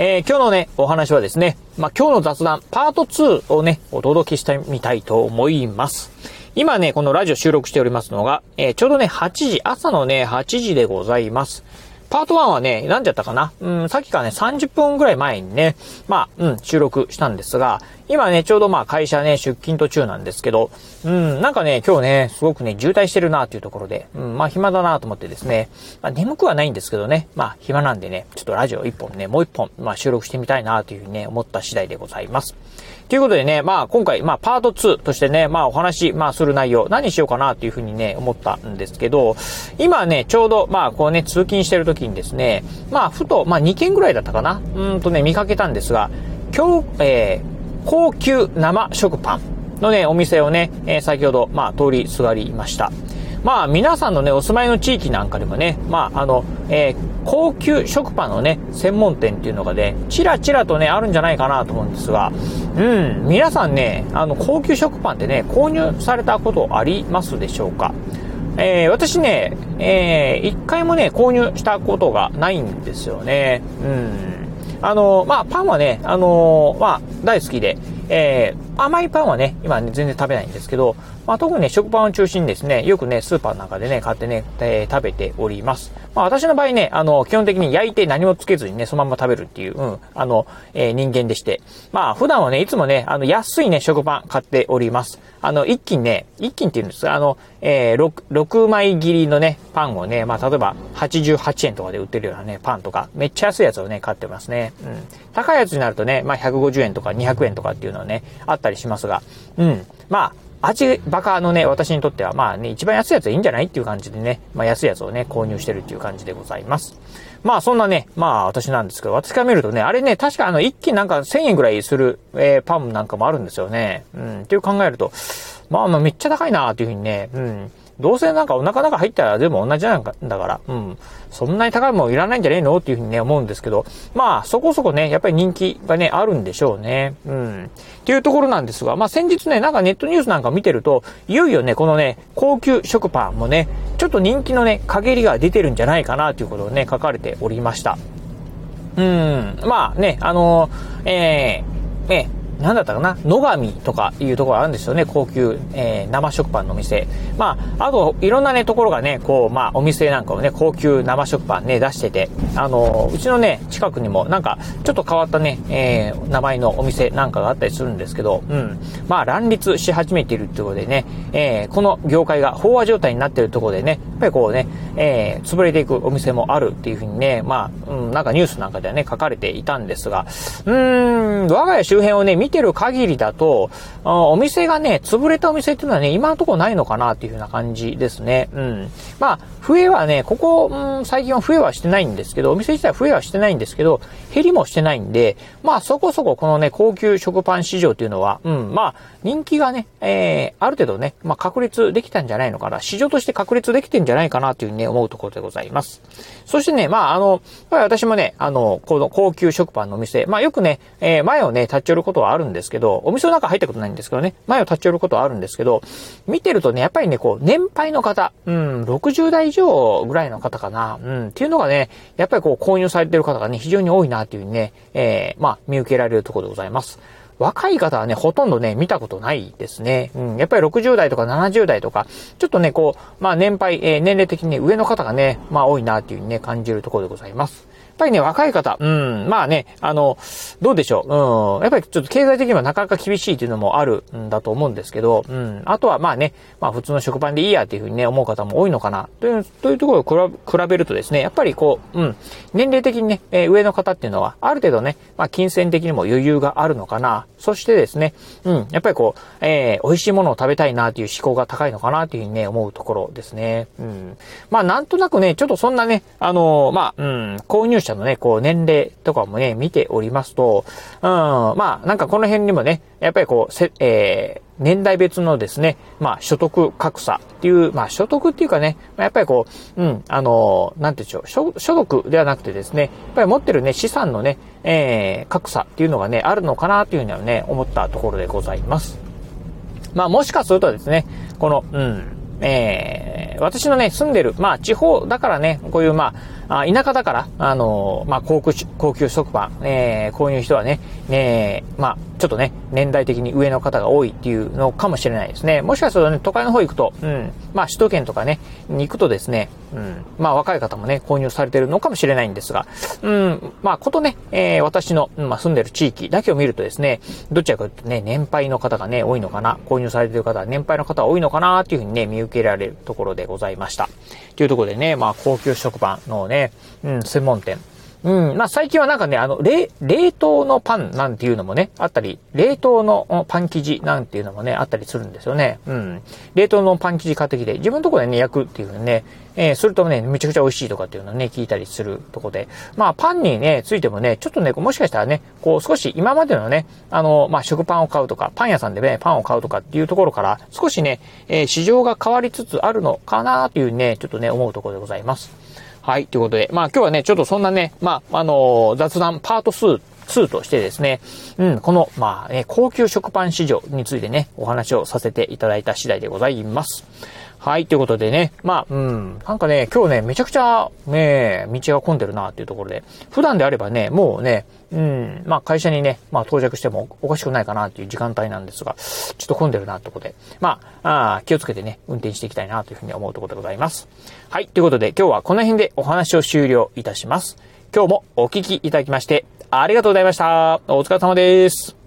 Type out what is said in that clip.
えー、今日のね、お話はですね、まあ、今日の雑談パート2をね、お届けしてみたいと思います。今ね、このラジオ収録しておりますのが、えー、ちょうどね、8時、朝のね、8時でございます。パート1はね、なんじゃったかな？うん、さっきからね、30分ぐらい前にね、まあ、うん、収録したんですが、今ね、ちょうどまあ会社ね、出勤途中なんですけど、うん、なんかね、今日ね、すごくね、渋滞してるなっていうところで、うん、まあ暇だなと思ってですね、まあ眠くはないんですけどね、まあ暇なんでね、ちょっとラジオ1本ね、もう1本、まあ収録してみたいなというふうにね、思った次第でございます。ということでね、まあ今回、まあパート2としてね、まあお話、まあする内容、何しようかなっていうふうにね、思ったんですけど、今ね、ちょうど、まあこうね、通勤してる時にですね、まあふと、まあ2件ぐらいだったかな、うんとね、見かけたんですが、今日、えー、高級生食パンのね、お店をね、えー、先ほど、まあ通りすがりました。まあ皆さんのね、お住まいの地域なんかでもね、まああの、えー、高級食パンのね、専門店っていうのがね、ちらちらとね、あるんじゃないかなと思うんですが、うん、皆さんね、あの、高級食パンってね、購入されたことありますでしょうか？えー、私ね、えー、一回もね、購入したことがないんですよね。うん。あの、まあ、パンはね、あの、まあ、大好きで、えー、甘いパンはね、今ね、全然食べないんですけど、まあ、特にね、食パンを中心にですね、よくね、スーパーなんかでね、買ってね、えー、食べております。まあ、私の場合ね、あの、基本的に焼いて何もつけずにね、そのまま食べるっていう、うん、あの、えー、人間でして。まあ、普段はね、いつもね、あの、安いね、食パン買っております。あの、一斤ね、一斤って言うんですが、あの、えー、6、6枚切りのね、パンをね、まあ、例えば、88円とかで売ってるようなね、パンとか、めっちゃ安いやつをね、買ってますね。うん。高いやつになるとね、まあ、150円とか200円とかっていうのはね、あったたりしますが、うん。まあ、味バカのね、私にとっては、まあね、一番安いやつはいいんじゃないっていう感じでね、まあ安いやつをね、購入してるっていう感じでございます。まあそんなね、まあ私なんですけど、私から見るとね、あれね、確かあの、一斤なんか1000円ぐらいする、えー、パンなんかもあるんですよね。うん、っていう考えると、まあまあめっちゃ高いなっていうふうにね、うん。どうせなんかお腹の中入ったら全部同じなんだから、うん。そんなに高いもんいらないんじゃねえの？っていうふうにね、思うんですけど、まあ、そこそこね、やっぱり人気がね、あるんでしょうね。うん。っていうところなんですが、まあ先日ね、なんかネットニュースなんか見てると、いよいよね、このね、高級食パンもね、ちょっと人気のね、陰りが出てるんじゃないかなということをね、書かれておりました。うん。まあね、あのー、えー、えーなんだったかな？野上とかいうところあるんですよね。高級、えー、生食パンのお店。まあ、あと、いろんなね、ところがね、こう、まあ、お店なんかをね、高級生食パンね、出してて、あの、うちのね、近くにも、なんか、ちょっと変わったね、えー、名前のお店なんかがあったりするんですけど、うん。まあ、乱立し始めているっていうことでね、えー、この業界が飽和状態になっているところでね、やっぱりこうね、えー、潰れていくお店もあるっていうふうにね、まあ、うん、なんかニュースなんかではね、書かれていたんですが、うーん、我が家周辺をね、見てる限りだと、お店がね、潰れたお店っていうのはね、今のところないのかなっていうふうな感じですね。うん。まあ、増えはね、ここ、うん、最近は増えはしてないんですけど、お店自体は増えはしてないんですけど、減りもしてないんで、まあ、そこそここのね、高級食パン市場っていうのは、うん、まあ、人気がね、えー、ある程度ね、まあ、確立できたんじゃないのかな。市場として確立できてんじゃないかなというふうにね、思うところでございます。そしてね、まあ、あの、私もね、あの、この高級食パンのお店、まあ、よくね、えー、前をね、立ち寄ることはあるんですけど、お店の中入ったことないんですけどね、前を立ち寄ることはあるんですけど、見てるとね、やっぱりね、こう、年配の方、うん、60代以上ぐらいの方かな、うん、っていうのがね、やっぱりこう、購入されてる方がね、非常に多いなっていうふうにね、えー、まあ、見受けられるところでございます。若い方はね、ほとんどね、見たことないですね。うん。やっぱり60代とか70代とか、ちょっとね、こう、まあ年配、えー、年齢的にね、上の方がね、まあ多いなっていううにね、感じるところでございます。やっぱりね、若い方、うん、まあね、あの、どうでしょう、うん、やっぱりちょっと経済的にはなかなか厳しいっていうのもあるんだと思うんですけど、うん、あとはまあね、まあ普通の食パンでいいやっていうふうにね、思う方も多いのかな、という、というところを比べるとですね、やっぱりこう、うん、年齢的にね、えー、上の方っていうのは、ある程度ね、まあ金銭的にも余裕があるのかな、そしてですね、うん、やっぱりこう、えー、美味しいものを食べたいなっていう思考が高いのかなっていうふうにね、思うところですね。うん。まあなんとなくね、ちょっとそんなね、あのー、まあ、うん、購入者のね、こう、年齢とかもね、見ておりますと、うん、まあ、なんかこの辺にもね、やっぱりこう、せ、えー、年代別のですね、まあ、所得格差っていう、まあ、所得っていうかね、ま、やっぱりこう、うん、あの、なんて言うんでしょう、所得ではなくてですね、やっぱり持ってるね、資産のね、えー、格差っていうのがね、あるのかなというふうにはね、思ったところでございます。まあ、もしかするとですね、この、うん、えー、私のね、住んでる、まあ、地方だからね、こういう、まあ、あ田舎だから、あのー、まあ、高級、高級食パン、えー、こういう人はね、ね、まあ、ちょっとね、年代的に上の方が多いっていうのかもしれないですね。もしかするとね、都会の方行くと、うん、まあ、首都圏とかね、に行くとですね、うん、まあ、若い方もね、購入されてるのかもしれないんですが、うん、まあ、ことね、えー、私の、まあ、住んでる地域だけを見るとですね、どちらかというとね、年配の方がね、多いのかな、購入されてる方は年配の方が多いのかな、っていうふうにね、見受けられるところでございました。というところでね、まあ、高級食パンのね、ねうん、専門店、うん。まあ、最近はなんかね、あの、冷、冷凍のパンなんていうのもね、あったり、冷凍のパン生地なんていうのもね、あったりするんですよね。うん。冷凍のパン生地買ってきて、自分のとこでね、焼くっていうのね、えー、するとね、めちゃくちゃ美味しいとかっていうのをね、聞いたりするとこで。まあ、パンにね、ついてもね、ちょっとね、もしかしたらね、こう、少し今までのね、あの、まあ、食パンを買うとか、パン屋さんでね、パンを買うとかっていうところから、少しね、えー、市場が変わりつつあるのかなというね、ちょっとね、思うところでございます。はい、ということで、まあ今日はね、ちょっとそんなね、まあ、あのー、雑談パート2、2としてですね、うん、この、まあね、高級食パン市場についてね、お話をさせていただいた次第でございます。はい、ということでね、まあ、うん、なんかね、今日ね、めちゃくちゃ、ね、道が混んでるなっていうところで、普段であればね、もうね、うん、まあ会社にね、まあ到着してもおかしくないかなっていう時間帯なんですが、ちょっと混んでるなってことで、まあ、あ気をつけてね、運転していきたいなというふうに思うところでございます。はい、ということで今日はこの辺でお話を終了いたします。今日もお聞きいただきまして、ありがとうございました。お疲れ様です。